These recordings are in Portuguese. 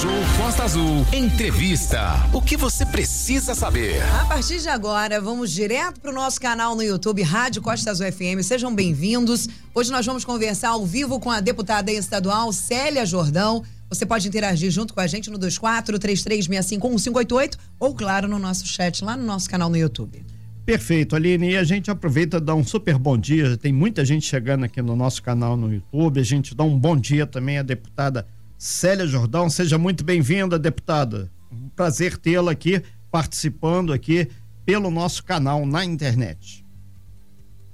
Show Costa Azul. Entrevista. O que você precisa saber? A partir de agora, vamos direto para o nosso canal no YouTube, Rádio Costa Azul FM. Sejam bem-vindos. Hoje nós vamos conversar ao vivo com a deputada estadual Célia Jordão. Você pode interagir junto com a gente no 24 3365 1588 ou, claro, no nosso chat lá no nosso canal no YouTube. Perfeito, Aline. E a gente aproveita e dá um super bom dia. Tem muita gente chegando aqui no nosso canal no YouTube. A gente dá um bom dia também à deputada Célia Jordão. Seja muito bem-vinda, deputada. Um prazer tê-la aqui participando aqui pelo nosso canal na internet.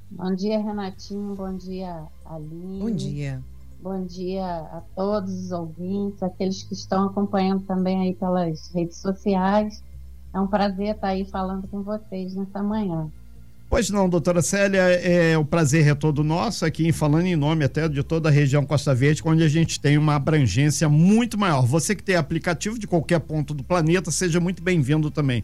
Bom dia, Renatinho. Bom dia, Aline. Bom dia. Bom dia a todos os ouvintes, aqueles que estão acompanhando também aí pelas redes sociais. É um prazer estar aí falando com vocês nessa manhã. Pois não, doutora Célia, é, o prazer é todo nosso aqui, falando em nome até de toda a região Costa Verde, onde a gente tem uma abrangência muito maior. Você que tem aplicativo de qualquer ponto do planeta, seja muito bem-vindo também.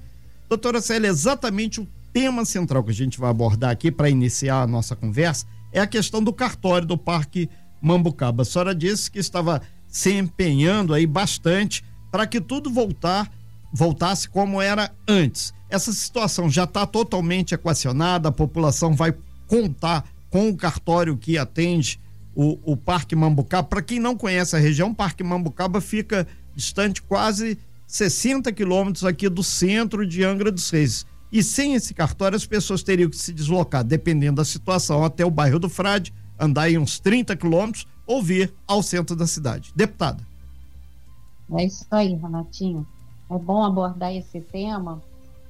Doutora Célia, exatamente o tema central que a gente vai abordar aqui para iniciar a nossa conversa é a questão do cartório do Parque Mambucaba. A senhora disse que estava se empenhando aí bastante para que tudo voltar, voltasse como era antes. Essa situação já está totalmente equacionada, a população vai contar com o cartório que atende o, o Parque Mambucaba. Para quem não conhece a região, o Parque Mambucaba fica distante quase 60 quilômetros aqui do centro de Angra dos Reis. E sem esse cartório, as pessoas teriam que se deslocar, dependendo da situação, até o bairro do Frade, andar aí uns 30 quilômetros ou vir ao centro da cidade. Deputada. É isso aí, Renatinho. É bom abordar esse tema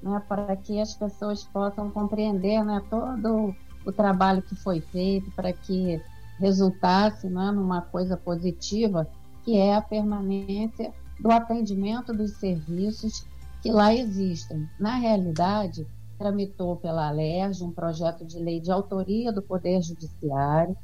né, para que as pessoas possam compreender né, todo o trabalho que foi feito, para que resultasse né, numa coisa positiva, que é a permanência do atendimento dos serviços que lá existem. Na realidade, tramitou pela ALERJ um projeto de lei de autoria do Poder Judiciário,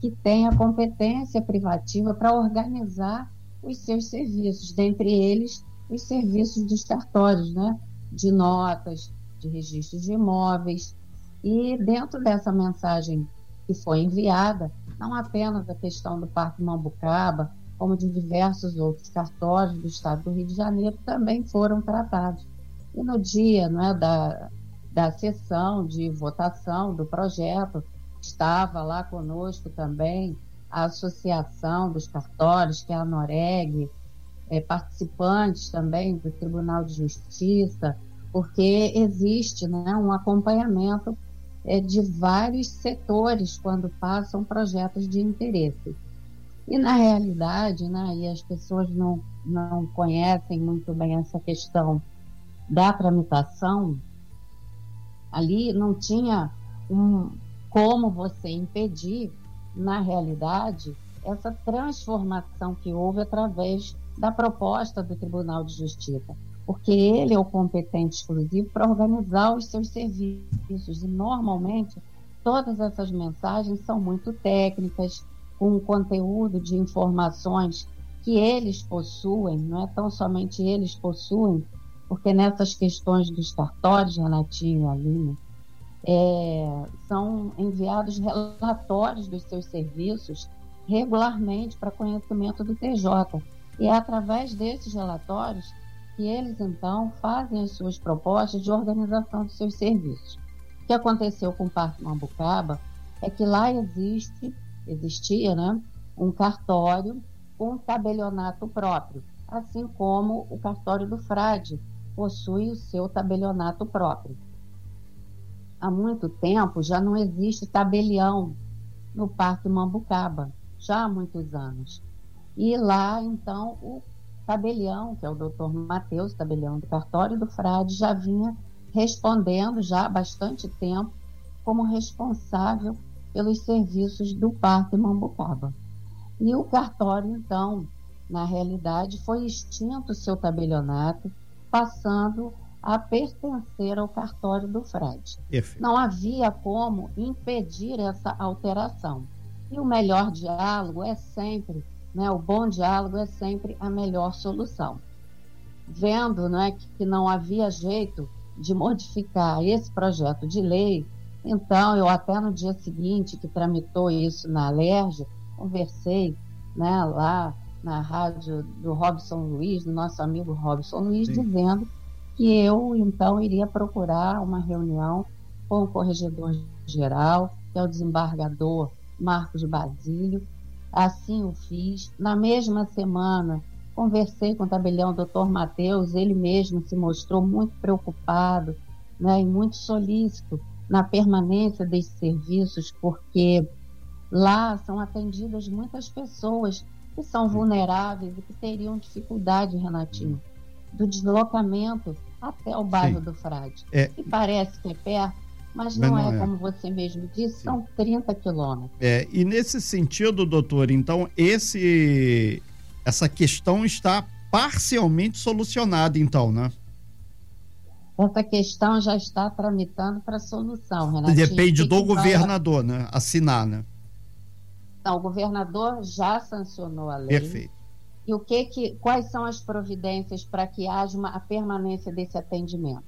que tem a competência privativa para organizar os seus serviços, dentre eles os serviços dos cartórios, né? De notas, de registros de imóveis. E dentro dessa mensagem que foi enviada, não apenas a questão do Parque Mambucaba, como de diversos outros cartórios do estado do Rio de Janeiro também foram tratados. E no dia não é, da, da sessão de votação do projeto, estava lá conosco também a Associação dos Cartórios, que é a Noreg, é, participantes também do Tribunal de Justiça, porque existe né, um acompanhamento é, de vários setores quando passam projetos de interesse. E na realidade, né, e as pessoas não, não conhecem muito bem essa questão da tramitação, ali não tinha um, como você impedir, na realidade, essa transformação que houve através da proposta do Tribunal de Justiça, porque ele é o competente exclusivo para organizar os seus serviços e normalmente todas essas mensagens são muito técnicas, com conteúdo de informações que eles possuem, não é tão somente eles possuem, porque nessas questões dos cartórios, Renatinho Aline, é, são enviados relatórios dos seus serviços regularmente para conhecimento do TJ. E é através desses relatórios que eles, então, fazem as suas propostas de organização dos seus serviços. O que aconteceu com o Parque Mambucaba é que lá existe existia né, um cartório com um tabelionato próprio, assim como o cartório do frade possui o seu tabelionato próprio. Há muito tempo já não existe tabelião no Parque Mambucaba, já há muitos anos. E lá, então, o tabelião, que é o doutor Matheus, tabelião do cartório do frade, já vinha respondendo já há bastante tempo como responsável pelos serviços do Parque Mambucaba. E o cartório, então, na realidade, foi extinto o seu tabelionato, passando a pertencer ao cartório do Fred. Não havia como impedir essa alteração. E o melhor diálogo é sempre, né, o bom diálogo é sempre a melhor solução. Vendo né, que não havia jeito de modificar esse projeto de lei, então, eu até no dia seguinte que tramitou isso na Alerj, conversei né, lá na rádio do Robson Luiz, do nosso amigo Robson Luiz, Sim. dizendo que eu então iria procurar uma reunião com o corregedor geral, que é o desembargador Marcos Basílio. Assim o fiz. Na mesma semana, conversei com o tabelião doutor Matheus, ele mesmo se mostrou muito preocupado né, e muito solícito na permanência desses serviços, porque lá são atendidas muitas pessoas que são vulneráveis e que teriam dificuldade, Renatinho, do deslocamento até o bairro Sim. do Frade. É... E parece que é perto, mas não, mas não é, é, como você mesmo disse, Sim. são 30 quilômetros. É, e nesse sentido, doutor, então, esse, essa questão está parcialmente solucionada, então, né? Essa questão já está tramitando para solução, Renato. Depende do governador, vai... né? Assinar, né? Então, o governador já sancionou a lei. Perfeito. E o que que, quais são as providências para que haja uma, a permanência desse atendimento?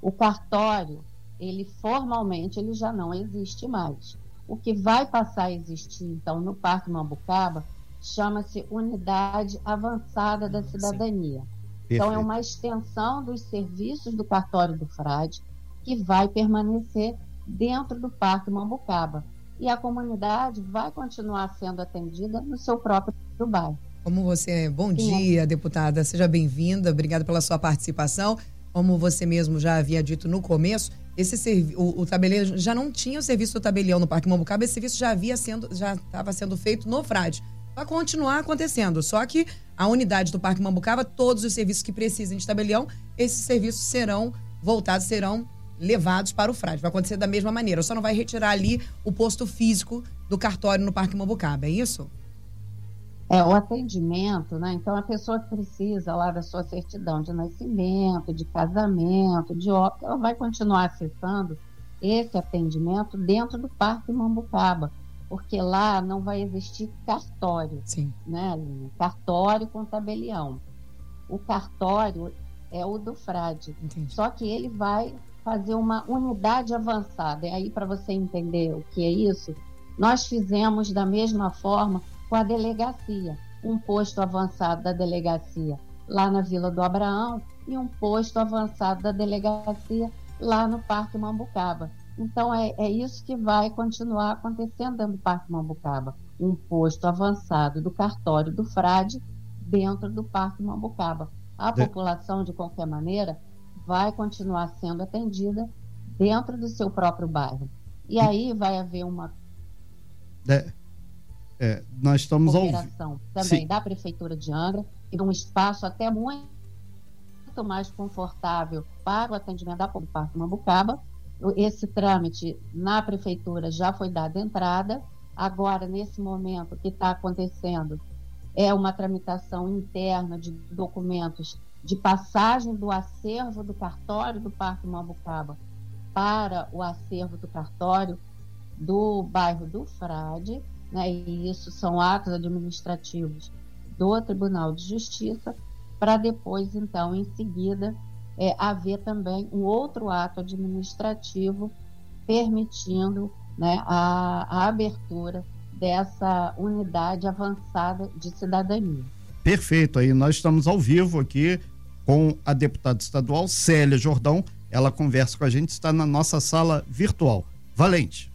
O cartório, ele formalmente, ele já não existe mais. O que vai passar a existir, então, no Parque Mambucaba, chama-se Unidade Avançada da Cidadania. Então, é uma extensão dos serviços do cartório do Frade que vai permanecer dentro do Parque Mambucaba. E a comunidade vai continuar sendo atendida no seu próprio bairro. Como você é. Bom dia, deputada. Seja bem-vinda. Obrigada pela sua participação. Como você mesmo já havia dito no começo, esse o, o já não tinha o serviço do tabelião no Parque Mambucaba, esse serviço já havia sendo já estava sendo feito no Frade. Vai continuar acontecendo, só que a unidade do Parque Mambucaba, todos os serviços que precisem de tabelião, esses serviços serão voltados, serão levados para o Frade. Vai acontecer da mesma maneira, só não vai retirar ali o posto físico do cartório no Parque Mambucaba, é isso? É, o atendimento, né? Então, a pessoa que precisa lá da sua certidão de nascimento, de casamento, de óbito, ela vai continuar acessando esse atendimento dentro do Parque Mambucaba, porque lá não vai existir cartório, Sim. né? Cartório com tabelião. O cartório é o do frade, Entendi. só que ele vai fazer uma unidade avançada. E aí, para você entender o que é isso, nós fizemos da mesma forma com a delegacia, um posto avançado da delegacia lá na Vila do Abraão e um posto avançado da delegacia lá no Parque Mambucaba. Então é, é isso que vai continuar acontecendo dentro do Parque Mambucaba. Um posto avançado do cartório do Frade dentro do Parque Mambucaba. A de... população, de qualquer maneira, vai continuar sendo atendida dentro do seu próprio bairro. E aí vai haver uma. De... É, nós estamos ao também Sim. da Prefeitura de Angra, e um espaço até muito mais confortável para o atendimento da do Parque Mambucaba. Esse trâmite na Prefeitura já foi dado entrada. Agora, nesse momento, o que está acontecendo é uma tramitação interna de documentos de passagem do acervo do cartório do Parque Mambucaba para o acervo do cartório do bairro do Frade né, e isso são atos administrativos do Tribunal de Justiça, para depois, então, em seguida, é, haver também um outro ato administrativo permitindo né, a, a abertura dessa unidade avançada de cidadania. Perfeito, aí nós estamos ao vivo aqui com a deputada estadual Célia Jordão. Ela conversa com a gente, está na nossa sala virtual. Valente.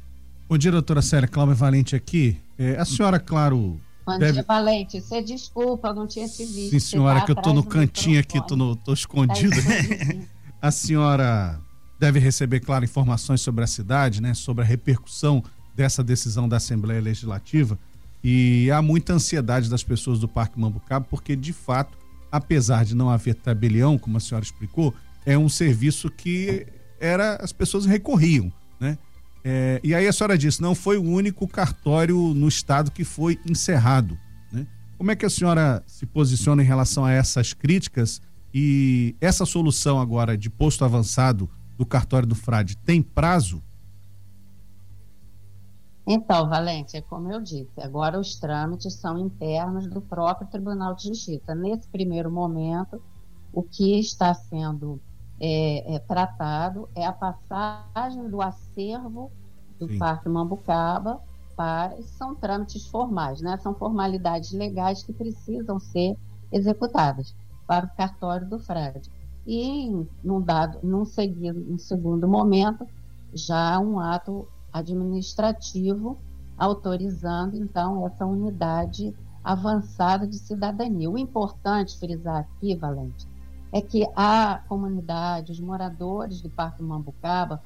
Ô, diretora Célia, Cláudia Valente aqui. É, a senhora, claro. Bom deve... dia, Valente. Você desculpa, não tinha te visto. Sim, senhora, tá que eu tô no cantinho aqui, tô, no, tô escondido. Tá a senhora deve receber, claro, informações sobre a cidade, né? Sobre a repercussão dessa decisão da Assembleia Legislativa. E há muita ansiedade das pessoas do Parque Mambucaba, porque, de fato, apesar de não haver tabelião, como a senhora explicou, é um serviço que era as pessoas recorriam? É, e aí a senhora disse, não foi o único cartório no estado que foi encerrado. Né? Como é que a senhora se posiciona em relação a essas críticas e essa solução agora de posto avançado do cartório do Frade tem prazo? Então, Valente, é como eu disse, agora os trâmites são internos do próprio Tribunal de Justiça. Nesse primeiro momento, o que está sendo é, é, tratado é a passagem do acervo do Sim. Parque Mambucaba para, são trâmites formais, né? São formalidades legais que precisam ser executadas para o cartório do frade. E num dado, num seguido, num segundo momento, já um ato administrativo autorizando então essa unidade avançada de cidadania. O importante frisar aqui, Valente, é que a comunidade, os moradores do Parque Mambucaba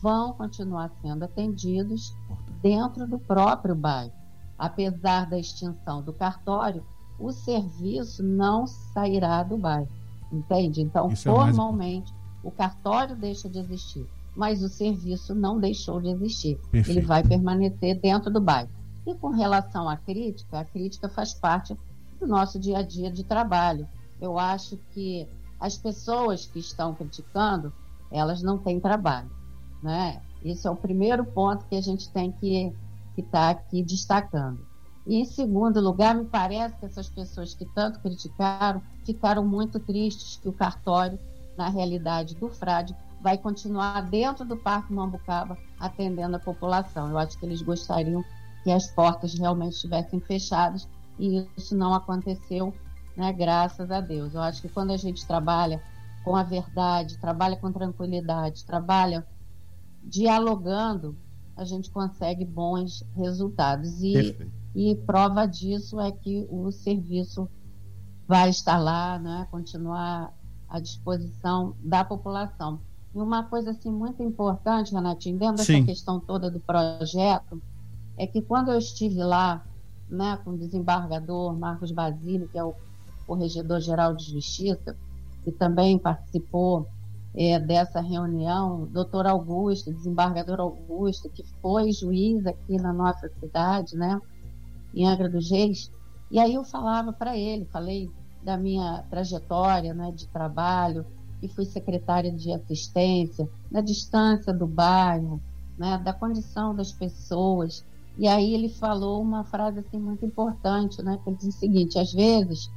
vão continuar sendo atendidos dentro do próprio bairro. Apesar da extinção do cartório, o serviço não sairá do bairro, entende? Então, Isso formalmente, é o cartório deixa de existir, mas o serviço não deixou de existir. Perfeito. Ele vai permanecer dentro do bairro. E com relação à crítica, a crítica faz parte do nosso dia a dia de trabalho. Eu acho que as pessoas que estão criticando, elas não têm trabalho, né? Esse é o primeiro ponto que a gente tem que estar tá aqui destacando. E, em segundo lugar, me parece que essas pessoas que tanto criticaram ficaram muito tristes que o cartório, na realidade do frade, vai continuar dentro do Parque Mambucaba atendendo a população. Eu acho que eles gostariam que as portas realmente estivessem fechadas e isso não aconteceu, né, graças a Deus. Eu acho que quando a gente trabalha com a verdade, trabalha com tranquilidade, trabalha dialogando, a gente consegue bons resultados. E, e prova disso é que o serviço vai estar lá, né, continuar à disposição da população. E uma coisa assim muito importante, Renatinho, dentro Sim. dessa questão toda do projeto, é que quando eu estive lá, né, com o desembargador Marcos Basílio, que é o corregedor-geral de Justiça, e também participou é, dessa reunião, doutor Augusto, desembargador Augusto, que foi juiz aqui na nossa cidade, né, em Angra dos Reis, e aí eu falava para ele, falei da minha trajetória né, de trabalho, que fui secretária de assistência, da distância do bairro, né, da condição das pessoas, e aí ele falou uma frase assim muito importante, né? Que ele diz o seguinte: às vezes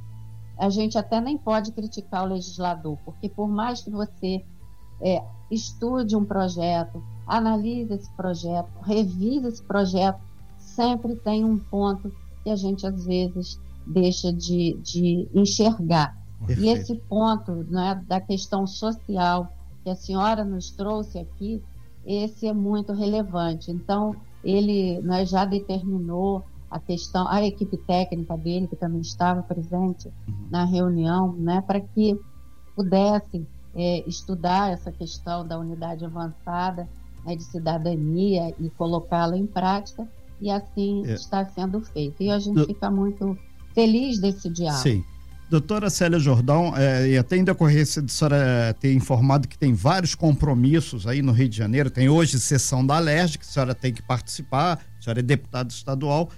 a gente até nem pode criticar o legislador, porque por mais que você é, estude um projeto, analise esse projeto, revise esse projeto, sempre tem um ponto que a gente às vezes deixa de, de enxergar. Perfeito. E esse ponto né, da questão social que a senhora nos trouxe aqui, esse é muito relevante. Então, ele né, já determinou a questão, a equipe técnica dele, que também estava presente uhum. na reunião, né, para que pudessem é, estudar essa questão da unidade avançada né, de cidadania e colocá-la em prática, e assim é. está sendo feito. E a gente fica muito feliz desse diálogo. Sim. Doutora Célia Jordão, é, e até em decorrência de senhora ter informado que tem vários compromissos aí no Rio de Janeiro, tem hoje sessão da Alerj, que a senhora tem que participar, a senhora é deputada estadual.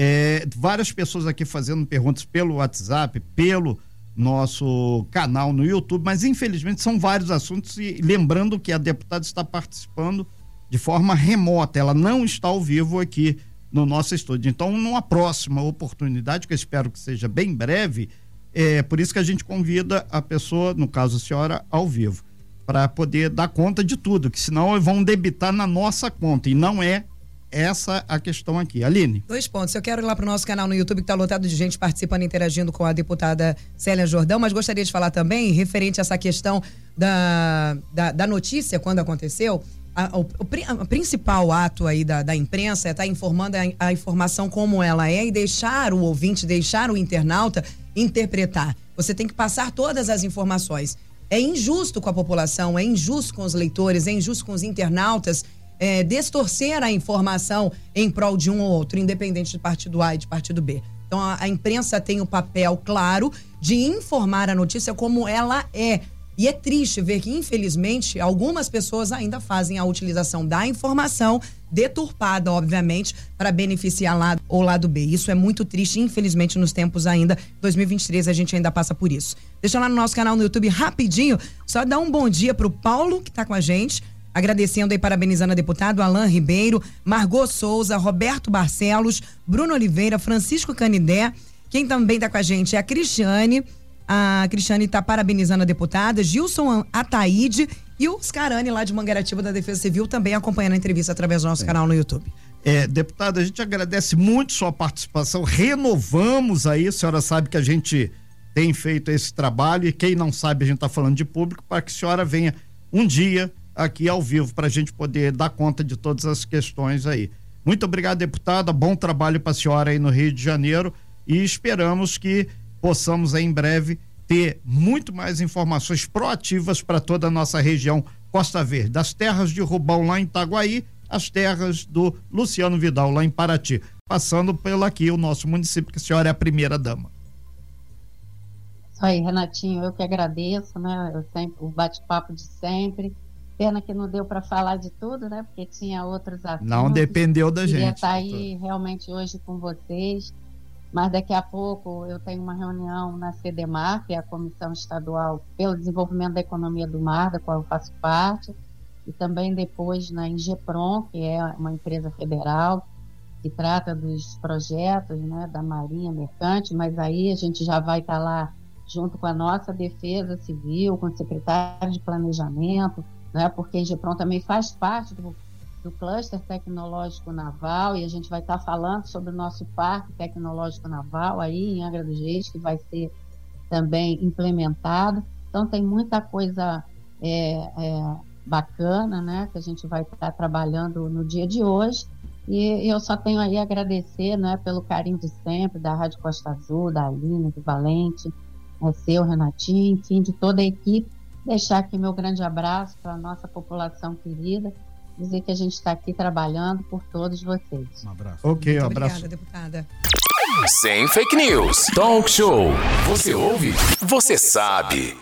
É, várias pessoas aqui fazendo perguntas pelo WhatsApp, pelo nosso canal no YouTube, mas infelizmente são vários assuntos e lembrando que a deputada está participando de forma remota, ela não está ao vivo aqui no nosso estúdio. Então, numa próxima oportunidade, que eu espero que seja bem breve, é por isso que a gente convida a pessoa, no caso a senhora, ao vivo, para poder dar conta de tudo, que senão vão debitar na nossa conta e não é essa a questão aqui. Aline. Dois pontos. Eu quero ir lá para o nosso canal no YouTube, que está lotado de gente participando, interagindo com a deputada Célia Jordão, mas gostaria de falar também, referente a essa questão da, da, da notícia, quando aconteceu, a, o, o, principal ato aí da, da imprensa é estar tá informando a, a, informação como ela é e deixar o ouvinte, deixar o internauta interpretar. Você tem que passar todas as informações. É injusto com a população, é injusto com os leitores, é injusto com os internautas é, distorcer a informação em prol de um ou outro, independente de partido A e de partido B. Então a, a imprensa tem o papel claro de informar a notícia como ela é e é triste ver que, infelizmente, algumas pessoas ainda fazem a utilização da informação deturpada, obviamente, para beneficiar lado ou lado B. Isso é muito triste, infelizmente, nos tempos ainda. 2023 a gente ainda passa por isso. Deixa lá no nosso canal no YouTube rapidinho, só dar um bom dia pro Paulo, que está com a gente. Agradecendo e parabenizando a deputado Alain Ribeiro, Margot Souza, Roberto Barcelos, Bruno Oliveira, Francisco Canidé. Quem também está com a gente é a Cristiane. A Cristiane está parabenizando a deputada, Gilson Ataíde e o Scarani lá de Mangaratiba da Defesa Civil também acompanhando a entrevista através do nosso canal no YouTube. É, deputada, a gente agradece muito sua participação. Renovamos aí, a senhora sabe que a gente tem feito esse trabalho e quem não sabe, a gente está falando de público, para que a senhora venha um dia aqui ao vivo para a gente poder dar conta de todas as questões aí. Muito obrigado, deputada. Bom trabalho para a senhora aí no Rio de Janeiro e esperamos que possamos em breve ter muito mais informações proativas para toda a nossa região Costa Verde, das terras de Rubão lá em Itaguaí, as terras do Luciano Vidal lá em Paraty, passando pelo aqui o nosso município, que a senhora é a primeira dama. Isso aí, Renatinho, eu que agradeço, né? Eu sempre, o bate-papo de sempre. Pena que não deu para falar de tudo, né? Porque tinha outros assuntos. Não dependeu da Queria gente. estar aí realmente hoje com vocês, mas daqui a pouco eu tenho uma reunião na CDMAR, que é a Comissão Estadual pelo Desenvolvimento da Economia do Mar, da qual eu faço parte, e também depois na Ingepron, que é uma empresa federal que trata dos projetos né, da Marinha Mercante, mas aí a gente já vai estar lá junto com a nossa Defesa Civil, com o secretário de Planejamento, né, porque a Ingepron também faz parte do, do cluster tecnológico naval e a gente vai estar falando sobre o nosso parque tecnológico naval aí em Angra dos Reis, que vai ser também implementado. Então tem muita coisa é, é, bacana, né, que a gente vai estar trabalhando no dia de hoje. E eu só tenho aí a agradecer, né, pelo carinho de sempre da Rádio Costa Azul, da Aline, do Valente, é seu, Renatinho, enfim, de toda a equipe. Deixar aqui meu grande abraço para a nossa população querida, dizer que a gente está aqui trabalhando por todos vocês. Um abraço. Ok, um Muito abraço. Obrigada, deputada. Sem fake news. Talk show. Você ouve? Você sabe.